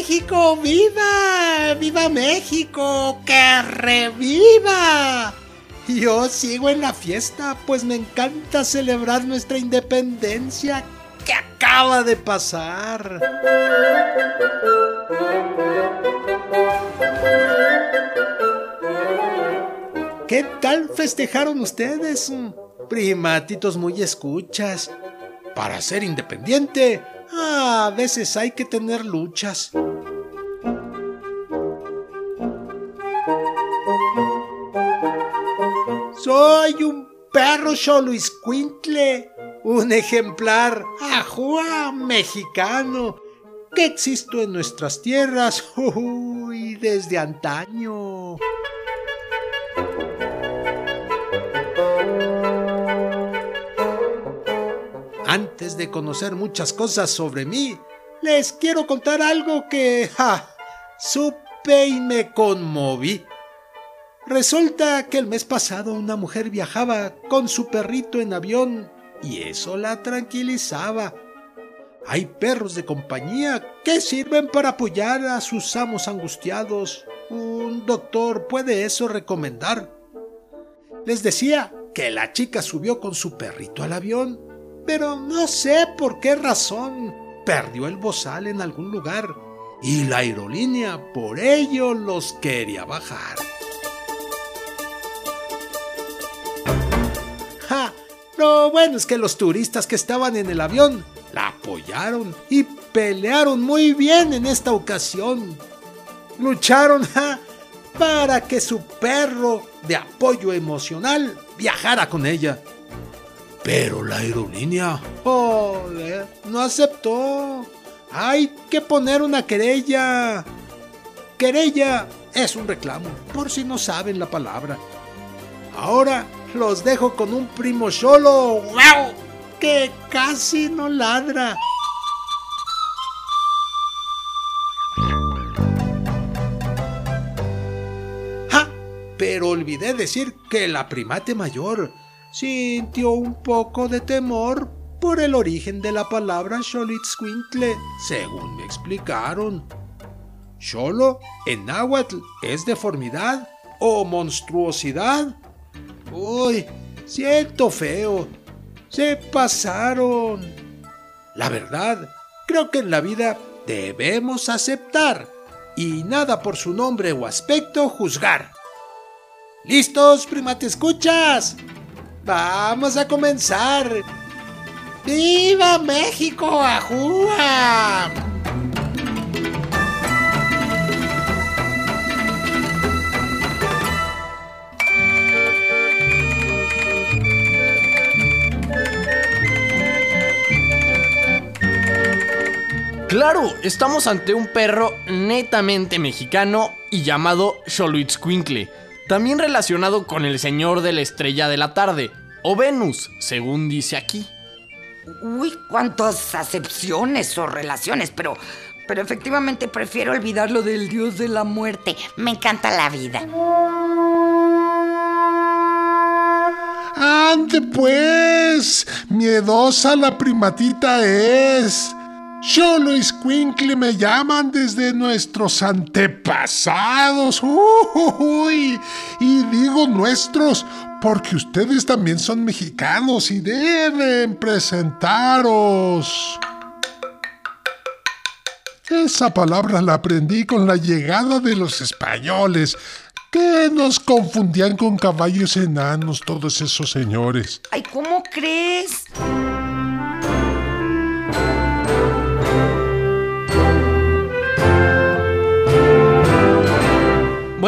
México! ¡Viva! ¡Viva México! ¡Que reviva! Yo sigo en la fiesta, pues me encanta celebrar nuestra independencia que acaba de pasar. ¿Qué tal festejaron ustedes? Primatitos muy escuchas. Para ser independiente, a veces hay que tener luchas. Soy un perro Xoloiscuintle, un ejemplar ajua mexicano que existo en nuestras tierras uy, desde antaño. Antes de conocer muchas cosas sobre mí, les quiero contar algo que ja, supe y me conmoví. Resulta que el mes pasado una mujer viajaba con su perrito en avión y eso la tranquilizaba. Hay perros de compañía que sirven para apoyar a sus amos angustiados. Un doctor puede eso recomendar. Les decía que la chica subió con su perrito al avión, pero no sé por qué razón perdió el bozal en algún lugar y la aerolínea por ello los quería bajar. ¡Ja! Lo bueno es que los turistas que estaban en el avión la apoyaron y pelearon muy bien en esta ocasión. Lucharon ¡ja! para que su perro de apoyo emocional viajara con ella. Pero la aerolínea, joder, no aceptó. Hay que poner una querella. Querella es un reclamo, por si no saben la palabra. Ahora los dejo con un primo solo, wow, que casi no ladra. ¡Ja! Pero olvidé decir que la primate mayor sintió un poco de temor por el origen de la palabra Xolitzcuintle, según me explicaron. Xolo en náhuatl es deformidad o monstruosidad. Uy, siento feo. Se pasaron. La verdad, creo que en la vida debemos aceptar y nada por su nombre o aspecto juzgar. ¿Listos, primate escuchas? Vamos a comenzar. ¡Viva México, Ajúa! Claro, estamos ante un perro netamente mexicano y llamado Xoloitzcuintle, también relacionado con el señor de la estrella de la tarde, o Venus, según dice aquí. Uy, cuántas acepciones o relaciones, pero, pero efectivamente prefiero olvidar lo del dios de la muerte. Me encanta la vida. Ande pues, miedosa la primatita es. Cholo y Squinkle me llaman desde nuestros antepasados. Uy, y digo nuestros porque ustedes también son mexicanos y deben presentaros. Esa palabra la aprendí con la llegada de los españoles, que nos confundían con caballos enanos todos esos señores. Ay, ¿cómo crees?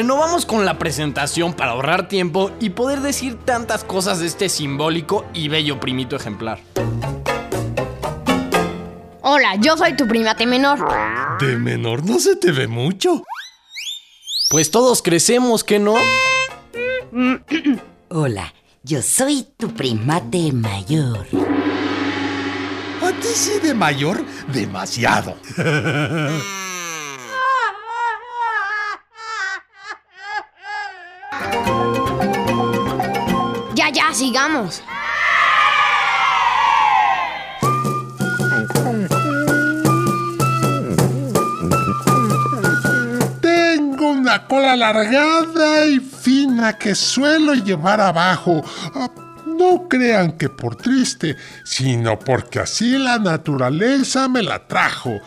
Bueno, vamos con la presentación para ahorrar tiempo y poder decir tantas cosas de este simbólico y bello primito ejemplar. Hola, yo soy tu primate menor. De menor no se te ve mucho. Pues todos crecemos, ¿que no? Hola, yo soy tu primate mayor. A ti sí de mayor, demasiado. Ya, ya, sigamos. Tengo una cola alargada y fina que suelo llevar abajo. Ah, No crean que por triste, sino porque así la naturaleza me la trajo.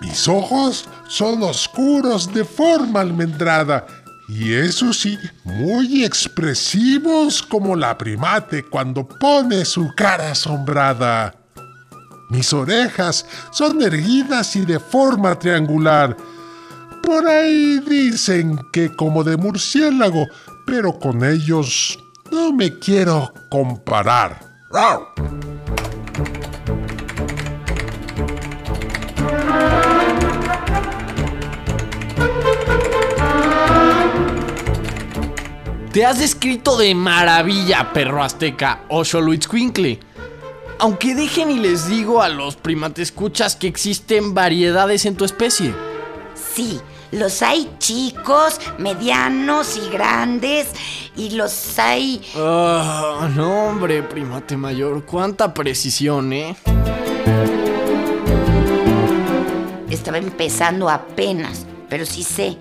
Mis ojos son oscuros de forma almendrada y eso sí, muy expresivos como la primate cuando pone su cara asombrada. Mis orejas son erguidas y de forma triangular. Por ahí dicen que como de murciélago, pero con ellos no me quiero comparar. Te has descrito de maravilla, perro azteca o Xoloitzcuincle. Aunque dejen y les digo a los primates escuchas que existen variedades en tu especie. Sí, los hay chicos, medianos y grandes, y los hay... Ah, no, hombre, primate mayor, cuánta precisión, ¿eh? Estaba empezando apenas, pero sí sé.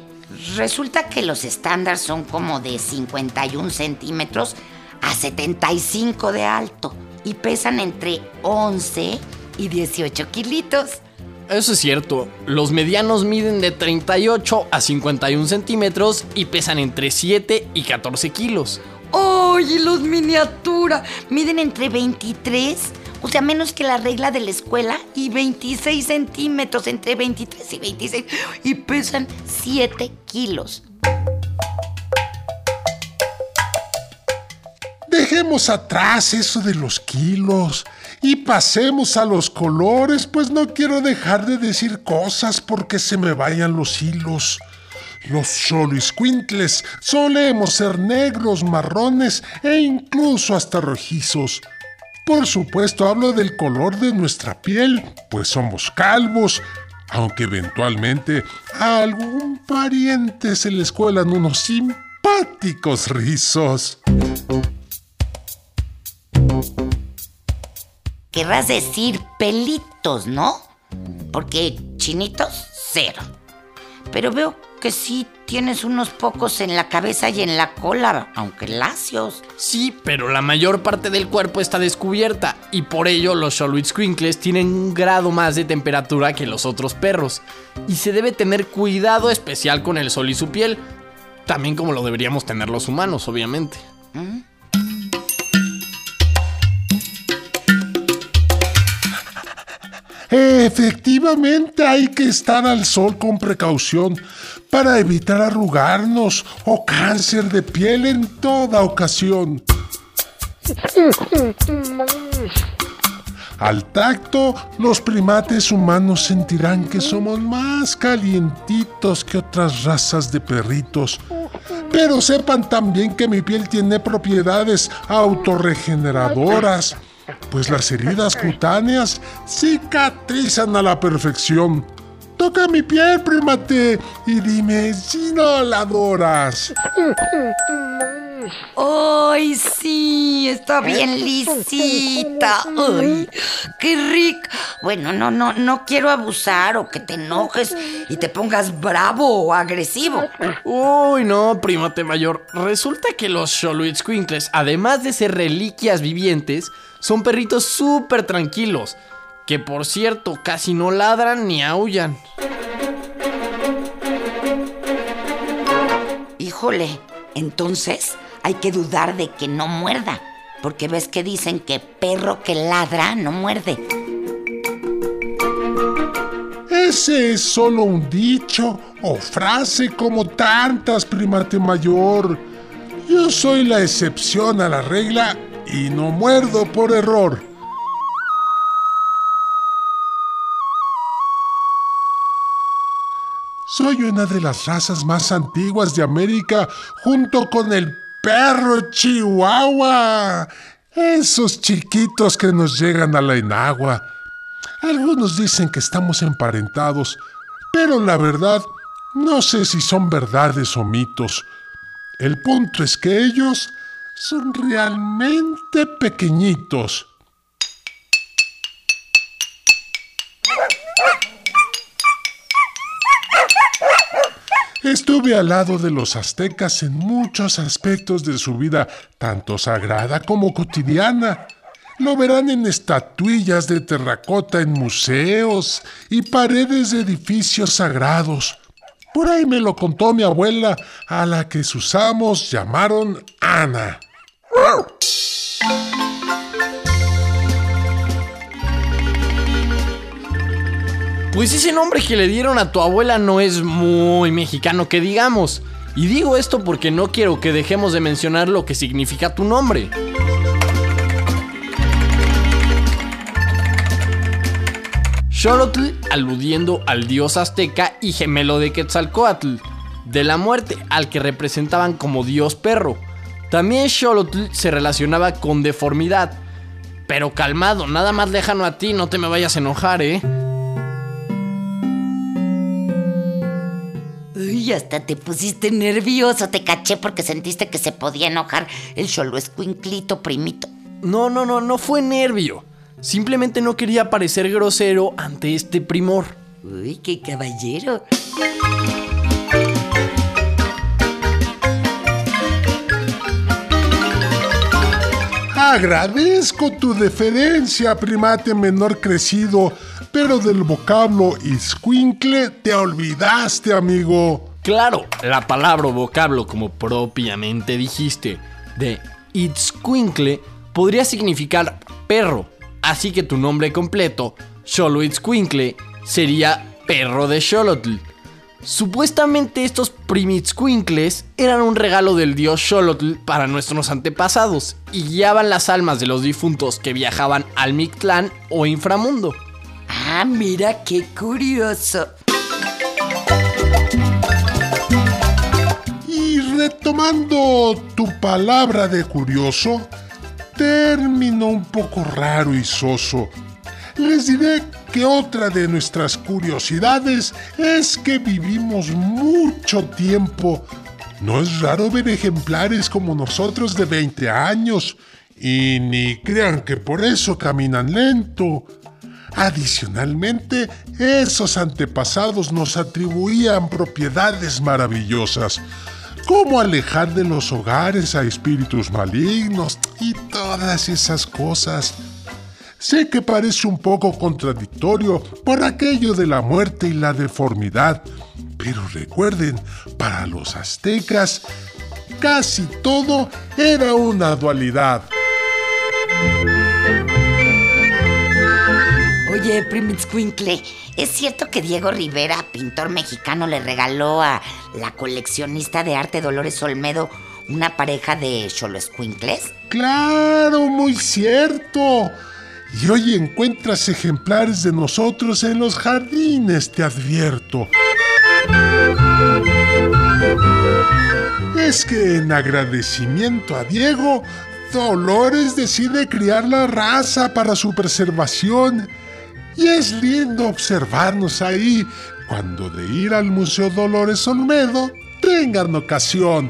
Resulta que los estándares son como de 51 centímetros a 75 de alto y pesan entre 11 y 18 kilitos. Eso es cierto, los medianos miden de 38 a 51 centímetros y pesan entre 7 y 14 kilos. ¡Oye, los miniatura! Miden entre 23, o sea, menos que la regla de la escuela, y 26 centímetros, entre 23 y 26, y pesan 7 kilos. Dejemos atrás eso de los kilos y pasemos a los colores, pues no quiero dejar de decir cosas porque se me vayan los hilos. Los Xoloitzcuintles solemos ser negros, marrones e incluso hasta rojizos. Por supuesto hablo del color de nuestra piel, pues somos calvos, aunque eventualmente a algún pariente se les cuelan unos simpáticos rizos. Querrás decir pelitos, ¿no? Porque chinitos, cero. Pero veo que sí tienes unos pocos en la cabeza y en la cola, aunque lacios. Sí, pero la mayor parte del cuerpo está descubierta y por ello los Xoloitzcuincles tienen un grado más de temperatura que los otros perros. Y se debe tener cuidado especial con el sol y su piel, también como lo deberíamos tener los humanos, obviamente. Efectivamente hay que estar al sol con precaución para evitar arrugarnos o cáncer de piel en toda ocasión. Al tacto, los primates humanos sentirán que somos más calientitos que otras razas de perritos. Pero sepan también que mi piel tiene propiedades autorregeneradoras, pues las heridas cutáneas cicatrizan a la perfección. Toca mi piel, primate, y dime si no la adoras. ¡Ay, sí! Está bien lisita. ¡Ay, qué rico! Bueno, no, no, no quiero abusar o que te enojes y te pongas bravo o agresivo. Uy, no, primate mayor. Resulta que los Xoloitzcuincles, además de ser reliquias vivientes, son perritos súper tranquilos. Que por cierto, casi no ladran ni aullan. Híjole, entonces hay que dudar de que no muerda. Porque ves que dicen que perro que ladra no muerde. Es Ese es solo un dicho o frase como tantas, primate mayor. Yo soy la excepción a la regla y no muerdo por error. Soy una de las razas más antiguas de América junto con el perro chihuahua. Esos chiquitos que nos llegan a la enagua. Algunos dicen que estamos emparentados, pero la verdad no sé si son verdades o mitos. El punto es que ellos son realmente pequeñitos. Estuve al lado de los aztecas en muchos aspectos de su vida, tanto sagrada como cotidiana. Lo verán en estatuillas de terracota en museos y paredes de edificios sagrados. Por ahí me lo contó mi abuela, a la que sus amos llamaron Ana. Pues ese nombre que le dieron a tu abuela no es muy mexicano que digamos. Y digo esto porque no quiero que dejemos de mencionar lo que significa tu nombre. Xolotl aludiendo al dios azteca y gemelo de Quetzalcoatl, de la muerte al que representaban como dios perro. También Xolotl se relacionaba con deformidad. Pero calmado, nada más lejano a ti, no te me vayas a enojar, ¿eh? Uy, hasta te pusiste nervioso, te caché porque sentiste que se podía enojar el solo escuinclito primito. No, no, no, no fue nervio. Simplemente no quería parecer grosero ante este primor. Uy, qué caballero. Agradezco tu deferencia, primate menor crecido, pero del vocablo iscuincle te olvidaste, amigo. Claro, la palabra o vocablo, como propiamente dijiste, de Itzcuincle podría significar perro, así que tu nombre completo, Xoloitzcuincle, sería perro de Xolotl. Supuestamente estos primitzcuincles eran un regalo del dios Xolotl para nuestros antepasados y guiaban las almas de los difuntos que viajaban al Mictlán o inframundo. Ah, mira qué curioso. Y retomando tu palabra de curioso, término un poco raro y soso, les diré que otra de nuestras curiosidades es que vivimos mucho tiempo. No es raro ver ejemplares como nosotros de 20 años, y ni crean que por eso caminan lento. Adicionalmente, esos antepasados nos atribuían propiedades maravillosas, como alejar de los hogares a espíritus malignos y todas esas cosas. Sé que parece un poco contradictorio por aquello de la muerte y la deformidad, pero recuerden, para los aztecas, casi todo era una dualidad. Oye, Primitzcuincle, ¿es cierto que Diego Rivera, pintor mexicano, le regaló a la coleccionista de arte Dolores Olmedo una pareja de Xoloescuincles? Claro, muy cierto. Y hoy encuentras ejemplares de nosotros en los jardines, te advierto. Es que en agradecimiento a Diego, Dolores decide criar la raza para su preservación. Y es lindo observarnos ahí cuando de ir al Museo Dolores Olmedo tengan ocasión.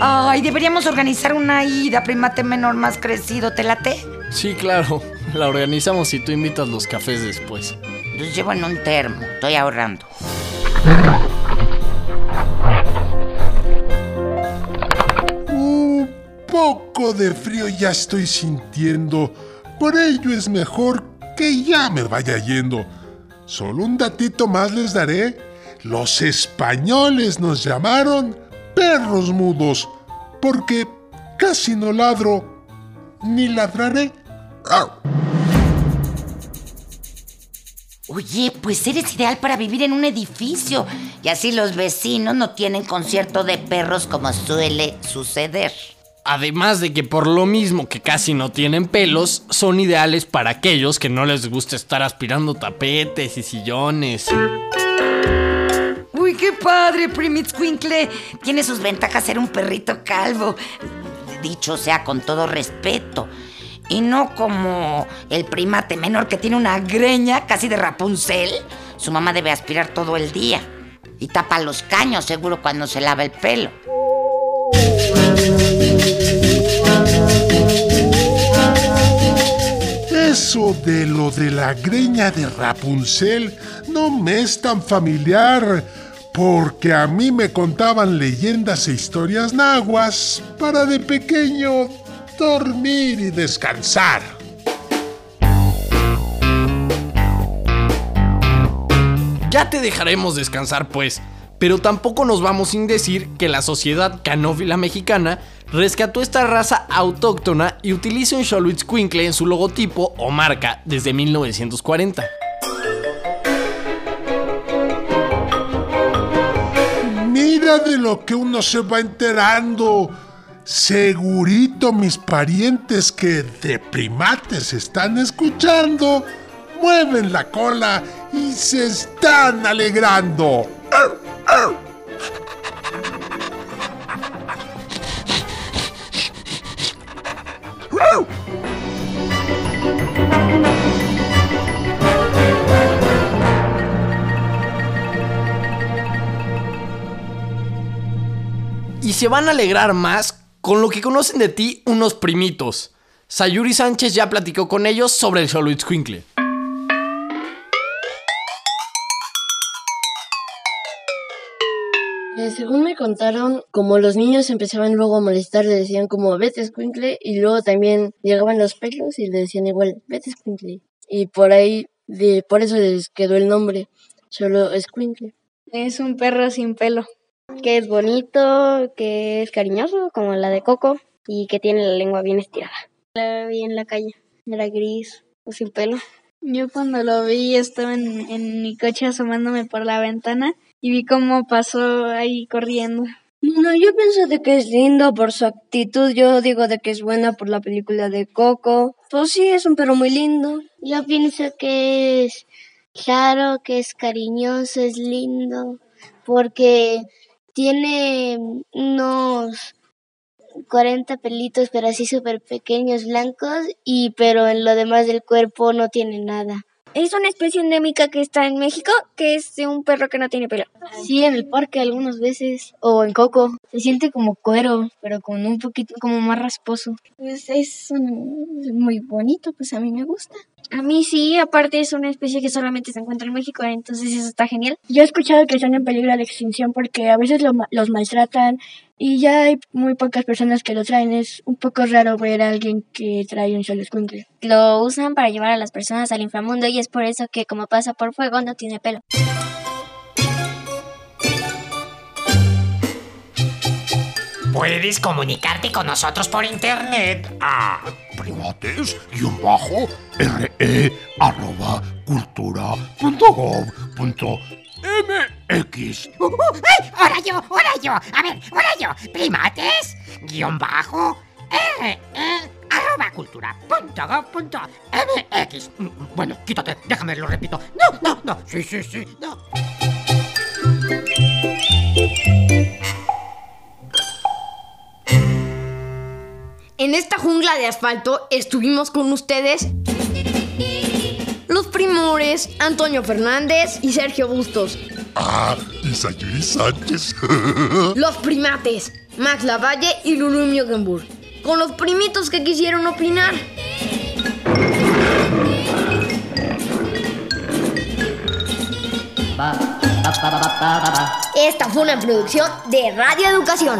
Ay, deberíamos organizar una ida, primate menor más crecido, ¿te late? Sí, claro, la organizamos si tú invitas los cafés después. Los llevo en un termo, estoy ahorrando. Un poco de frío ya estoy sintiendo. Por ello es mejor que ya me vaya yendo. Solo un datito más les daré. Los españoles nos llamaron perros mudos, porque casi no ladro ni ladraré. Oye, pues eres ideal para vivir en un edificio. Y así los vecinos no tienen concierto de perros como suele suceder. Además de que por lo mismo que casi no tienen pelos, son ideales para aquellos que no les gusta estar aspirando tapetes y sillones. Uy, qué padre, Primitzquinkle. Tiene sus ventajas ser un perrito calvo. Dicho sea con todo respeto. Y no como el primate menor que tiene una greña casi de Rapunzel. Su mamá debe aspirar todo el día. Y tapa los caños seguro cuando se lava el pelo. Eso de lo de la greña de Rapunzel no me es tan familiar, porque a mí me contaban leyendas e historias nahuas para de pequeño dormir y descansar. Ya te dejaremos descansar pues, pero tampoco nos vamos sin decir que la sociedad canófila mexicana rescató esta raza autóctona y utiliza un Xoloitzcuincle en su logotipo o marca desde 1940. De lo que uno se va enterando. Segurito mis parientes que de primates están escuchando, mueven la cola y se están alegrando. Se van a alegrar más con lo que conocen de ti unos primitos. Sayuri Sánchez ya platicó con ellos sobre el Xoloitzcuincle. Eh, según me contaron, como los niños empezaban luego a molestar, le decían como vete escuincle y luego también llegaban los pelos y le decían igual vete escuincle. Y por ahí, de, por eso les quedó el nombre, solo escuincle. Es un perro sin pelo. Que es bonito, que es cariñoso, como la de Coco, y que tiene la lengua bien estirada. La vi en la calle, era gris o sin pelo. Yo cuando lo vi estaba en, en mi coche asomándome por la ventana y vi cómo pasó ahí corriendo. No, yo pienso de que es lindo por su actitud. Yo digo de que es buena por la película de Coco. Pues sí, es un perro muy lindo. Yo pienso que es claro, que es cariñoso, es lindo, porque tiene unos 40 pelitos, pero así súper pequeños, blancos, y pero en lo demás del cuerpo no tiene nada. Es una especie endémica que está en México, que es de un perro que no tiene pelo. Sí, en el parque algunas veces, o en Coco. Se siente como cuero, pero con un poquito como más rasposo. Pues es un- muy bonito, pues a mí me gusta. A mí sí, aparte es una especie que solamente se encuentra en México, entonces eso está genial. Yo he escuchado que están en peligro de extinción porque a veces lo los maltratan y ya hay muy pocas personas que lo traen. Es un poco raro ver a alguien que trae un solo escuincle. Lo usan para llevar a las personas al inframundo y es por eso que como pasa por fuego no tiene pelo. Puedes comunicarte con nosotros por internet a primates guion bajo re arroba cultura punto gov punto mx. Uh, uh, ¡Ay! ¡Ahora yo! ¡Ahora yo! A ver, ahora yo. Primates, guion bajo, R, E, arroba cultura, punto punto MX. Mm, Bueno, quítate, déjame, lo repito. No, no, no. Sí, sí, sí, no. En esta jungla de asfalto estuvimos con ustedes primores Antonio Fernández y Sergio Bustos. Ah, y Sayuri Sánchez. Los primates Max Lavalle y Lulu Miogenburg. Con los primitos que quisieron opinar. Esta fue una producción de Radio Educación.